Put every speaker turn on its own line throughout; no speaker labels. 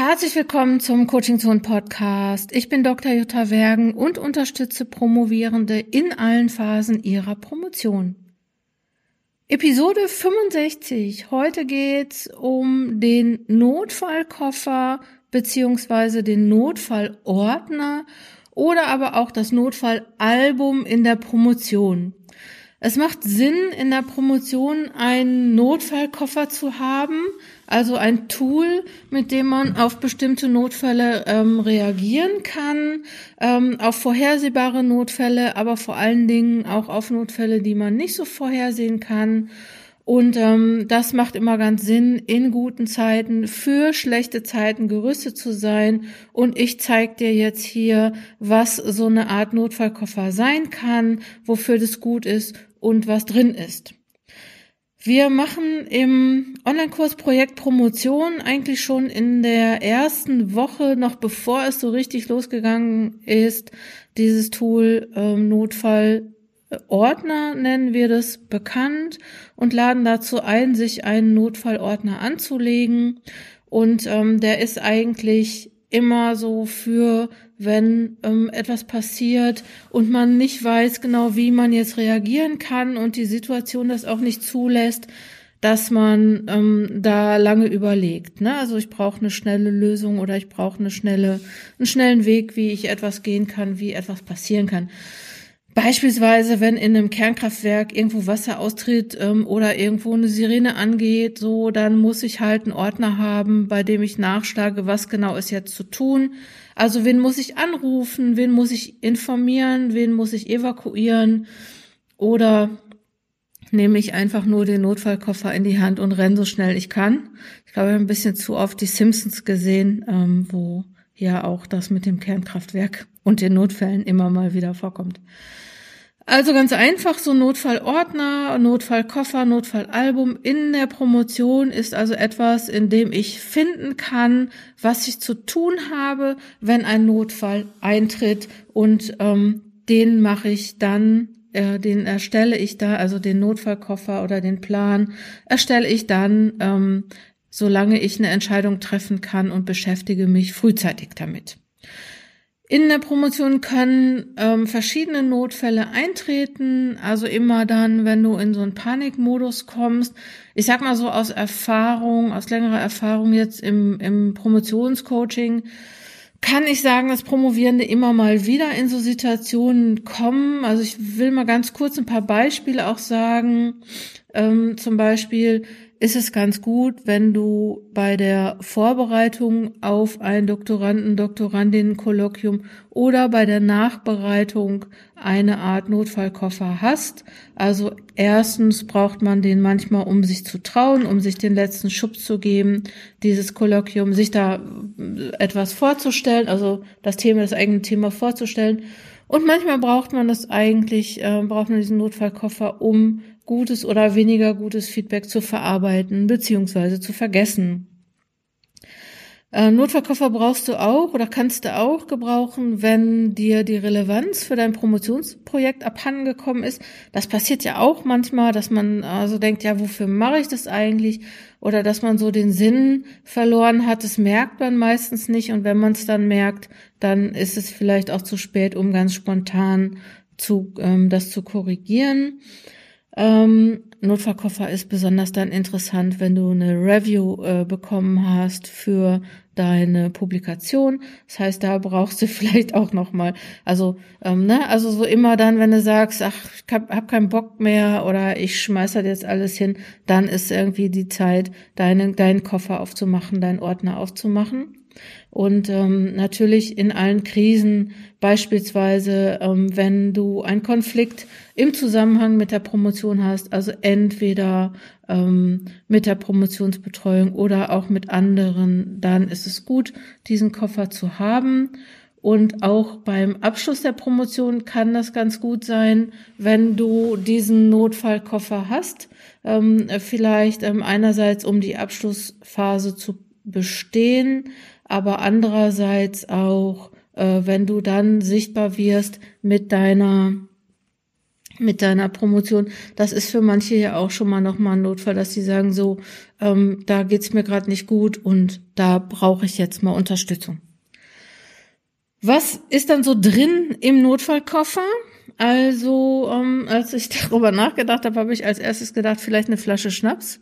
Herzlich willkommen zum Coaching Zone Podcast. Ich bin Dr. Jutta Wergen und unterstütze Promovierende in allen Phasen ihrer Promotion. Episode 65. Heute geht's um den Notfallkoffer beziehungsweise den Notfallordner oder aber auch das Notfallalbum in der Promotion. Es macht Sinn, in der Promotion einen Notfallkoffer zu haben, also ein Tool, mit dem man auf bestimmte Notfälle ähm, reagieren kann, ähm, auf vorhersehbare Notfälle, aber vor allen Dingen auch auf Notfälle, die man nicht so vorhersehen kann. Und ähm, das macht immer ganz Sinn, in guten Zeiten für schlechte Zeiten gerüstet zu sein. Und ich zeige dir jetzt hier, was so eine Art Notfallkoffer sein kann, wofür das gut ist und was drin ist. Wir machen im Online-Kurs Projekt Promotion eigentlich schon in der ersten Woche, noch bevor es so richtig losgegangen ist, dieses Tool ähm, Notfallordner nennen wir das bekannt und laden dazu ein, sich einen Notfallordner anzulegen. Und ähm, der ist eigentlich immer so für, wenn ähm, etwas passiert und man nicht weiß genau, wie man jetzt reagieren kann und die Situation das auch nicht zulässt, dass man ähm, da lange überlegt. Ne? Also ich brauche eine schnelle Lösung oder ich brauche eine schnelle, einen schnellen Weg, wie ich etwas gehen kann, wie etwas passieren kann. Beispielsweise, wenn in einem Kernkraftwerk irgendwo Wasser austritt ähm, oder irgendwo eine Sirene angeht, so, dann muss ich halt einen Ordner haben, bei dem ich nachschlage, was genau ist jetzt zu tun. Also wen muss ich anrufen, wen muss ich informieren, wen muss ich evakuieren oder nehme ich einfach nur den Notfallkoffer in die Hand und renne so schnell ich kann. Ich glaube, ich habe ein bisschen zu oft die Simpsons gesehen, ähm, wo ja auch das mit dem Kernkraftwerk und den Notfällen immer mal wieder vorkommt. Also ganz einfach, so Notfallordner, Notfallkoffer, Notfallalbum in der Promotion ist also etwas, in dem ich finden kann, was ich zu tun habe, wenn ein Notfall eintritt und ähm, den mache ich dann, äh, den erstelle ich da, also den Notfallkoffer oder den Plan erstelle ich dann, ähm, solange ich eine Entscheidung treffen kann und beschäftige mich frühzeitig damit. In der Promotion können ähm, verschiedene Notfälle eintreten, also immer dann, wenn du in so einen Panikmodus kommst. Ich sag mal so aus Erfahrung, aus längerer Erfahrung jetzt im, im Promotionscoaching, kann ich sagen, dass Promovierende immer mal wieder in so Situationen kommen. Also ich will mal ganz kurz ein paar Beispiele auch sagen. Ähm, zum Beispiel, ist es ganz gut, wenn du bei der Vorbereitung auf ein Doktoranden, Doktorandinnen-Kolloquium oder bei der Nachbereitung eine Art Notfallkoffer hast. Also erstens braucht man den manchmal, um sich zu trauen, um sich den letzten Schubs zu geben, dieses Kolloquium, sich da etwas vorzustellen, also das Thema, das eigene Thema vorzustellen. Und manchmal braucht man das eigentlich, äh, braucht man diesen Notfallkoffer, um gutes oder weniger gutes Feedback zu verarbeiten beziehungsweise zu vergessen. Äh, Notfallkoffer brauchst du auch oder kannst du auch gebrauchen, wenn dir die Relevanz für dein Promotionsprojekt abhandengekommen ist. Das passiert ja auch manchmal, dass man also denkt, ja, wofür mache ich das eigentlich? Oder dass man so den Sinn verloren hat. Das merkt man meistens nicht. Und wenn man es dann merkt, dann ist es vielleicht auch zu spät, um ganz spontan zu, ähm, das zu korrigieren. Ähm, Notfallkoffer ist besonders dann interessant, wenn du eine Review äh, bekommen hast für deine Publikation. Das heißt, da brauchst du vielleicht auch noch mal, also ähm, ne, also so immer dann, wenn du sagst, ach, ich hab, keinen Bock mehr oder ich schmeiß das jetzt alles hin, dann ist irgendwie die Zeit, deinen deinen Koffer aufzumachen, deinen Ordner aufzumachen. Und ähm, natürlich in allen Krisen, beispielsweise ähm, wenn du einen Konflikt im Zusammenhang mit der Promotion hast, also entweder ähm, mit der Promotionsbetreuung oder auch mit anderen, dann ist es gut, diesen Koffer zu haben. Und auch beim Abschluss der Promotion kann das ganz gut sein, wenn du diesen Notfallkoffer hast. Ähm, vielleicht ähm, einerseits, um die Abschlussphase zu bestehen, aber andererseits auch, äh, wenn du dann sichtbar wirst mit deiner mit deiner Promotion. Das ist für manche ja auch schon mal nochmal ein Notfall, dass sie sagen, so, ähm, da geht's mir gerade nicht gut und da brauche ich jetzt mal Unterstützung. Was ist dann so drin im Notfallkoffer? Also, ähm, als ich darüber nachgedacht habe, habe ich als erstes gedacht, vielleicht eine Flasche Schnaps.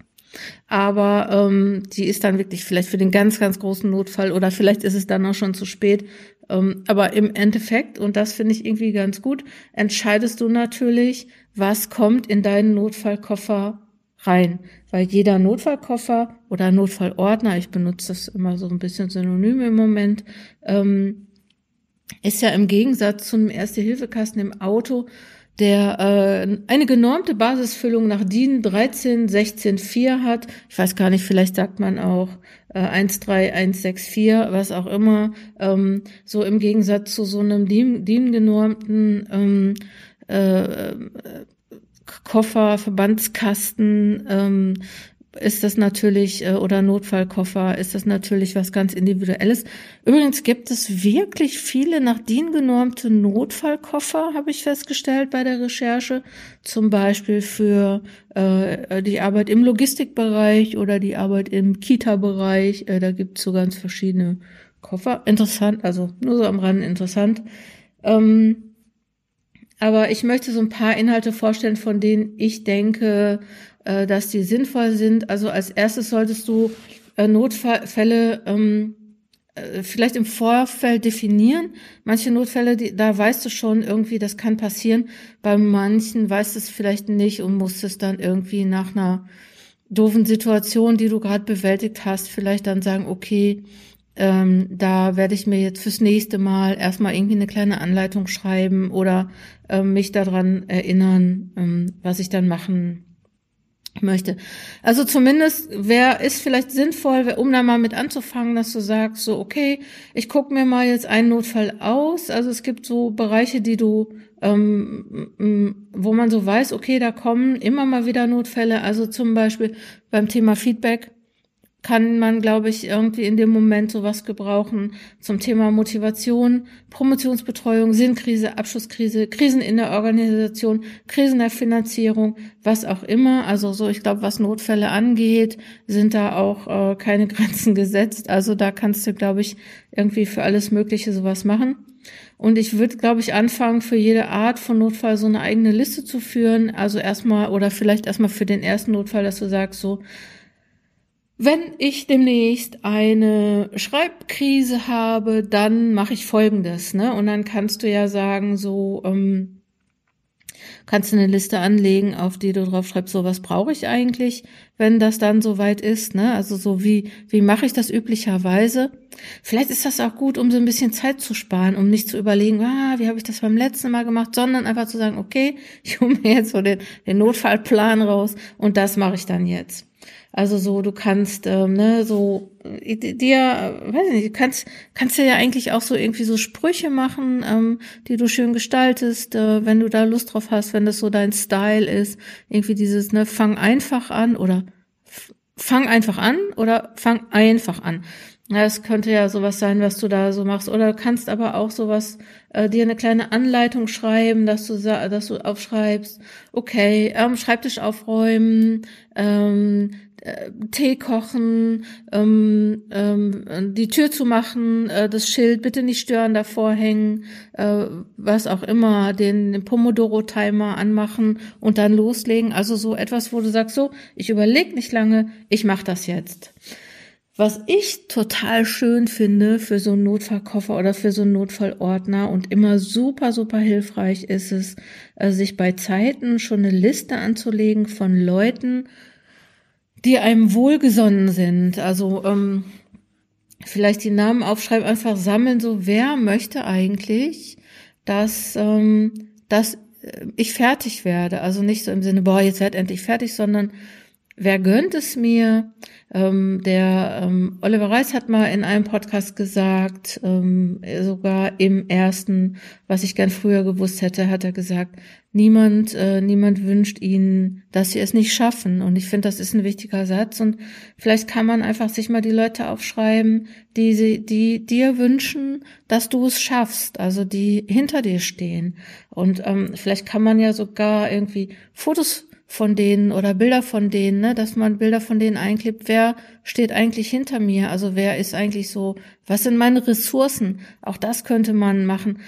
Aber ähm, die ist dann wirklich vielleicht für den ganz, ganz großen Notfall oder vielleicht ist es dann auch schon zu spät. Ähm, aber im Endeffekt, und das finde ich irgendwie ganz gut, entscheidest du natürlich, was kommt in deinen Notfallkoffer rein. Weil jeder Notfallkoffer oder Notfallordner, ich benutze das immer so ein bisschen synonym im Moment, ähm, ist ja im Gegensatz zu einem Erste-Hilfe-Kasten im Auto der äh, eine genormte Basisfüllung nach DIN 13.16.4 hat. Ich weiß gar nicht, vielleicht sagt man auch äh, 13164, was auch immer. Ähm, so im Gegensatz zu so einem DIN-genormten ähm, äh, Koffer, Verbandskasten, ähm, ist das natürlich, äh, oder Notfallkoffer, ist das natürlich was ganz Individuelles. Übrigens gibt es wirklich viele nach DIN genormte Notfallkoffer, habe ich festgestellt bei der Recherche. Zum Beispiel für äh, die Arbeit im Logistikbereich oder die Arbeit im Kita-Bereich. Äh, da gibt es so ganz verschiedene Koffer. Interessant, also nur so am Rand interessant. Ähm, aber ich möchte so ein paar Inhalte vorstellen, von denen ich denke, äh, dass die sinnvoll sind. Also als erstes solltest du äh, Notfälle ähm, äh, vielleicht im Vorfeld definieren. Manche Notfälle, die, da weißt du schon irgendwie, das kann passieren. Bei manchen weißt du es vielleicht nicht und musst es dann irgendwie nach einer doofen Situation, die du gerade bewältigt hast, vielleicht dann sagen, okay, ähm, da werde ich mir jetzt fürs nächste Mal erstmal irgendwie eine kleine Anleitung schreiben oder ähm, mich daran erinnern, ähm, was ich dann machen möchte. Also zumindest wer ist vielleicht sinnvoll, um da mal mit anzufangen, dass du sagst, so okay, ich gucke mir mal jetzt einen Notfall aus. Also es gibt so Bereiche, die du, ähm, wo man so weiß, okay, da kommen immer mal wieder Notfälle. Also zum Beispiel beim Thema Feedback kann man, glaube ich, irgendwie in dem Moment sowas gebrauchen zum Thema Motivation, Promotionsbetreuung, Sinnkrise, Abschlusskrise, Krisen in der Organisation, Krisen der Finanzierung, was auch immer. Also so, ich glaube, was Notfälle angeht, sind da auch äh, keine Grenzen gesetzt. Also da kannst du, glaube ich, irgendwie für alles Mögliche sowas machen. Und ich würde, glaube ich, anfangen, für jede Art von Notfall so eine eigene Liste zu führen. Also erstmal oder vielleicht erstmal für den ersten Notfall, dass du sagst, so, wenn ich demnächst eine Schreibkrise habe, dann mache ich Folgendes, ne? Und dann kannst du ja sagen, so ähm, kannst du eine Liste anlegen, auf die du drauf schreibst, so was brauche ich eigentlich, wenn das dann soweit ist, ne? Also so wie wie mache ich das üblicherweise? Vielleicht ist das auch gut, um so ein bisschen Zeit zu sparen, um nicht zu überlegen, ah, wie habe ich das beim letzten Mal gemacht, sondern einfach zu sagen, okay, ich hole mir jetzt so den, den Notfallplan raus und das mache ich dann jetzt. Also so, du kannst, ähm, ne, so dir, weiß nicht, kannst, kannst ja eigentlich auch so irgendwie so Sprüche machen, ähm, die du schön gestaltest, äh, wenn du da Lust drauf hast, wenn das so dein Style ist. Irgendwie dieses, ne, fang einfach an oder fang einfach an oder fang einfach an. Ja, es könnte ja sowas sein, was du da so machst. Oder du kannst aber auch sowas, äh, dir eine kleine Anleitung schreiben, dass du, dass du aufschreibst, okay, ähm, Schreibtisch aufräumen, ähm, äh, Tee kochen, ähm, ähm, die Tür zu machen, äh, das Schild bitte nicht stören davor hängen, äh, was auch immer, den, den Pomodoro-Timer anmachen und dann loslegen. Also so etwas, wo du sagst, so, ich überlege nicht lange, ich mache das jetzt. Was ich total schön finde für so einen Notfallkoffer oder für so einen Notfallordner und immer super, super hilfreich ist es, äh, sich bei Zeiten schon eine Liste anzulegen von Leuten, die einem wohlgesonnen sind. Also ähm, vielleicht die Namen aufschreiben, einfach sammeln, so wer möchte eigentlich, dass, ähm, dass ich fertig werde. Also nicht so im Sinne, boah, jetzt werd endlich fertig, sondern wer gönnt es mir? Ähm, der ähm, Oliver Reis hat mal in einem Podcast gesagt, ähm, sogar im ersten, was ich gern früher gewusst hätte, hat er gesagt, niemand, äh, niemand wünscht ihnen, dass sie es nicht schaffen. Und ich finde, das ist ein wichtiger Satz. Und vielleicht kann man einfach sich mal die Leute aufschreiben, die, sie, die dir wünschen, dass du es schaffst, also die hinter dir stehen. Und ähm, vielleicht kann man ja sogar irgendwie Fotos von denen oder Bilder von denen, ne, dass man Bilder von denen einklebt, wer steht eigentlich hinter mir, also wer ist eigentlich so, was sind meine Ressourcen? Auch das könnte man machen.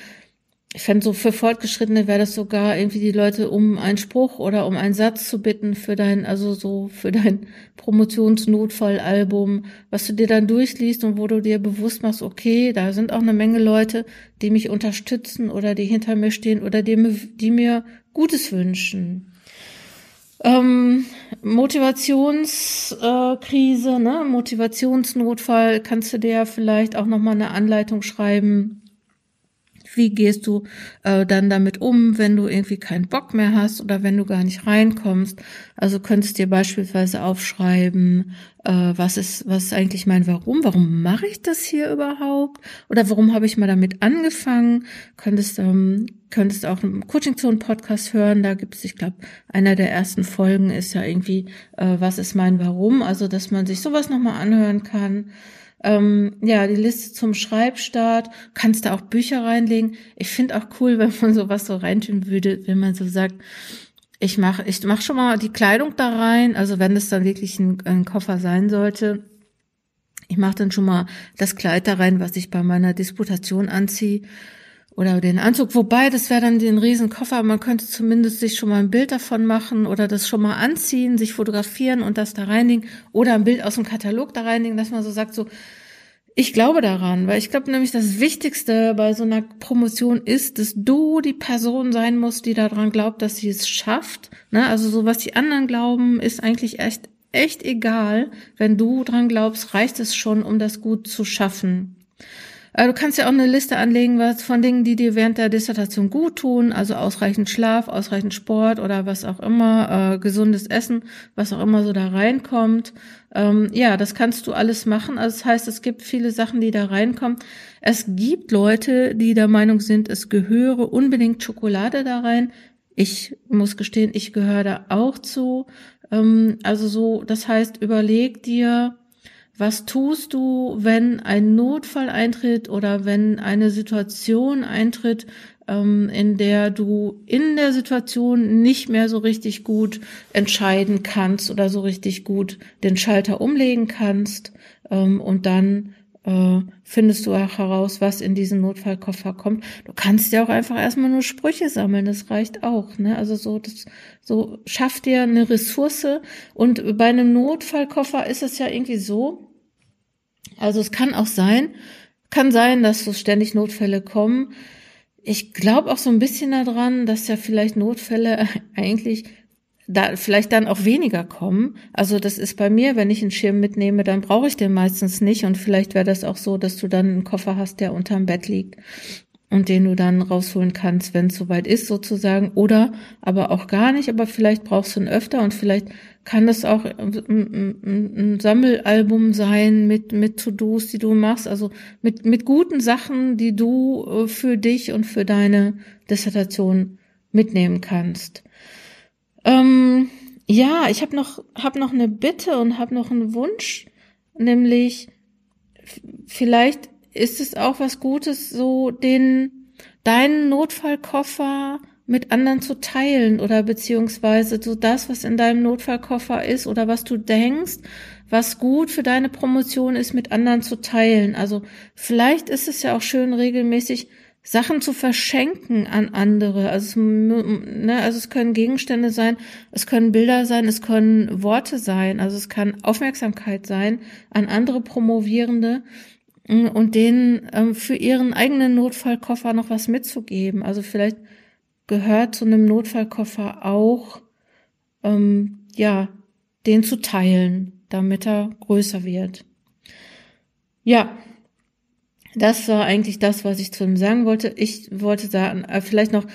Ich fände so für Fortgeschrittene wäre das sogar irgendwie die Leute um einen Spruch oder um einen Satz zu bitten für dein, also so für dein Promotionsnotfallalbum, was du dir dann durchliest und wo du dir bewusst machst, okay, da sind auch eine Menge Leute, die mich unterstützen oder die hinter mir stehen oder die, die mir Gutes wünschen. Ähm, Motivationskrise, äh, ne? Motivationsnotfall, kannst du dir vielleicht auch nochmal eine Anleitung schreiben. Wie gehst du äh, dann damit um, wenn du irgendwie keinen Bock mehr hast oder wenn du gar nicht reinkommst? Also könntest dir beispielsweise aufschreiben, äh, was ist, was ist eigentlich mein Warum? Warum mache ich das hier überhaupt? Oder warum habe ich mal damit angefangen? Könntest, ähm, könntest auch einen Coaching Zone Podcast hören. Da gibt es, ich glaube, einer der ersten Folgen ist ja irgendwie, äh, was ist mein Warum? Also, dass man sich sowas nochmal anhören kann. Ähm, ja, die Liste zum Schreibstart. Kannst da auch Bücher reinlegen. Ich finde auch cool, wenn man sowas so reintun würde, wenn man so sagt, ich mache ich mach schon mal die Kleidung da rein, also wenn es dann wirklich ein, ein Koffer sein sollte. Ich mache dann schon mal das Kleid da rein, was ich bei meiner Disputation anziehe. Oder den Anzug, wobei, das wäre dann den riesen Koffer, man könnte zumindest sich schon mal ein Bild davon machen oder das schon mal anziehen, sich fotografieren und das da reinlegen oder ein Bild aus dem Katalog da reinlegen, dass man so sagt, so, ich glaube daran, weil ich glaube nämlich, das Wichtigste bei so einer Promotion ist, dass du die Person sein musst, die daran glaubt, dass sie es schafft. Ne? Also so was die anderen glauben, ist eigentlich echt echt egal. Wenn du dran glaubst, reicht es schon, um das gut zu schaffen. Äh, du kannst ja auch eine Liste anlegen, was von Dingen, die dir während der Dissertation gut tun, also ausreichend Schlaf, ausreichend Sport oder was auch immer, äh, gesundes Essen, was auch immer so da reinkommt. Ähm, ja, das kannst du alles machen. Also das heißt, es gibt viele Sachen, die da reinkommen. Es gibt Leute, die der Meinung sind, es gehöre unbedingt Schokolade da rein. Ich muss gestehen, ich gehöre da auch zu. Ähm, also so, das heißt, überleg dir, was tust du, wenn ein Notfall eintritt oder wenn eine Situation eintritt, ähm, in der du in der Situation nicht mehr so richtig gut entscheiden kannst oder so richtig gut den Schalter umlegen kannst ähm, und dann äh, findest du auch heraus, was in diesen Notfallkoffer kommt. Du kannst ja auch einfach erstmal nur Sprüche sammeln, das reicht auch. Ne? Also so, das, so schafft dir eine Ressource. Und bei einem Notfallkoffer ist es ja irgendwie so, also es kann auch sein, kann sein, dass so ständig Notfälle kommen. Ich glaube auch so ein bisschen daran, dass ja vielleicht Notfälle eigentlich da vielleicht dann auch weniger kommen. Also das ist bei mir, wenn ich einen Schirm mitnehme, dann brauche ich den meistens nicht. Und vielleicht wäre das auch so, dass du dann einen Koffer hast, der unterm Bett liegt und den du dann rausholen kannst, wenn es soweit ist sozusagen. Oder aber auch gar nicht, aber vielleicht brauchst du ihn öfter und vielleicht kann das auch ein, Sammelalbum sein mit, mit To-Dos, die du machst, also mit, mit guten Sachen, die du äh, für dich und für deine Dissertation mitnehmen kannst. Ähm, ja, ich habe noch, hab noch eine Bitte und habe noch einen Wunsch, nämlich vielleicht ist es auch was Gutes, so den deinen Notfallkoffer mit anderen zu teilen oder beziehungsweise so das, was in deinem Notfallkoffer ist oder was du denkst, was gut für deine Promotion ist, mit anderen zu teilen. Also vielleicht ist es ja auch schön, regelmäßig Sachen zu verschenken an andere. Also, ne, also es können Gegenstände sein, es können Bilder sein, es können Worte sein, also es kann Aufmerksamkeit sein an andere Promovierende mm, und denen ähm, für ihren eigenen Notfallkoffer noch was mitzugeben. Also vielleicht gehört zu einem Notfallkoffer auch, ähm, ja, den zu teilen, damit er größer wird. Ja, das war eigentlich das, was ich zu ihm sagen wollte. Ich wollte sagen, äh, vielleicht noch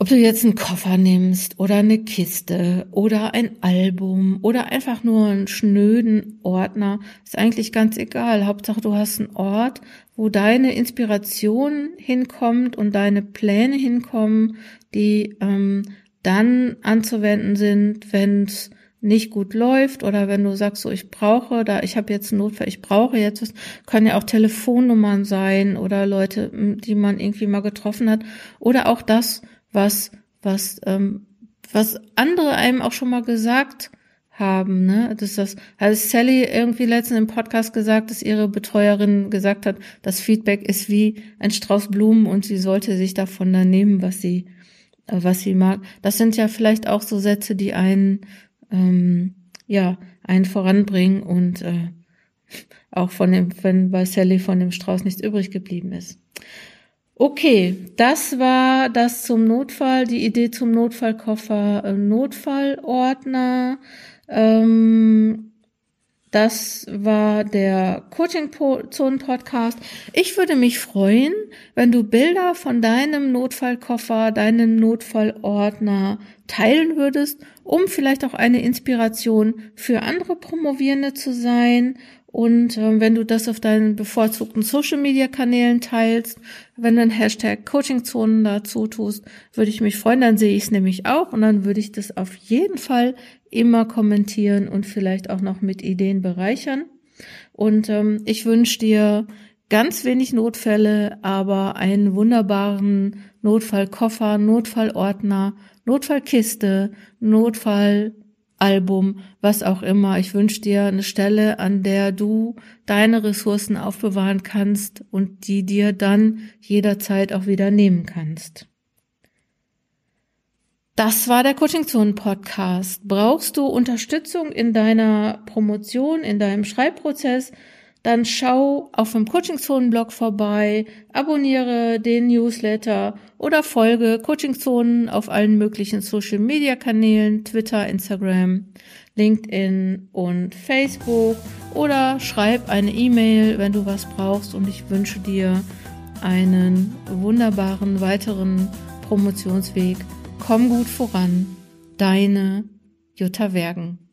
ob du jetzt einen Koffer nimmst oder eine Kiste oder ein Album oder einfach nur einen schnöden Ordner, ist eigentlich ganz egal. Hauptsache du hast einen Ort, wo deine Inspiration hinkommt und deine Pläne hinkommen, die ähm, dann anzuwenden sind, wenn es nicht gut läuft oder wenn du sagst, so ich brauche da, ich habe jetzt einen Notfall, ich brauche jetzt was, können ja auch Telefonnummern sein oder Leute, die man irgendwie mal getroffen hat oder auch das, was was ähm, was andere einem auch schon mal gesagt haben, ne? Das ist das, hat Sally irgendwie letztens im Podcast gesagt, dass ihre Betreuerin gesagt hat, das Feedback ist wie ein Strauß Blumen und sie sollte sich davon dann nehmen, was sie, äh, was sie mag. Das sind ja vielleicht auch so Sätze, die einen ähm, ja, einen voranbringen und äh, auch von dem, wenn bei Sally von dem Strauß nichts übrig geblieben ist. Okay, das war das zum Notfall, die Idee zum Notfallkoffer, äh, Notfallordner. Ähm, das war der Coaching Zone Podcast. Ich würde mich freuen, wenn du Bilder von deinem Notfallkoffer, deinem Notfallordner teilen würdest, um vielleicht auch eine Inspiration für andere Promovierende zu sein. Und äh, wenn du das auf deinen bevorzugten Social Media Kanälen teilst, wenn du einen Hashtag Coachingzonen dazu tust, würde ich mich freuen. Dann sehe ich es nämlich auch und dann würde ich das auf jeden Fall immer kommentieren und vielleicht auch noch mit Ideen bereichern. Und ähm, ich wünsche dir ganz wenig Notfälle, aber einen wunderbaren Notfallkoffer, Notfallordner, Notfallkiste, Notfallalbum, was auch immer. Ich wünsche dir eine Stelle, an der du deine Ressourcen aufbewahren kannst und die dir dann jederzeit auch wieder nehmen kannst. Das war der Coaching Zone Podcast. Brauchst du Unterstützung in deiner Promotion, in deinem Schreibprozess? Dann schau auf dem Coaching Zone Blog vorbei, abonniere den Newsletter oder folge Coaching Zonen auf allen möglichen Social Media Kanälen, Twitter, Instagram, LinkedIn und Facebook. Oder schreib eine E-Mail, wenn du was brauchst und ich wünsche dir einen wunderbaren weiteren Promotionsweg. Komm gut voran, deine Jutta Wergen.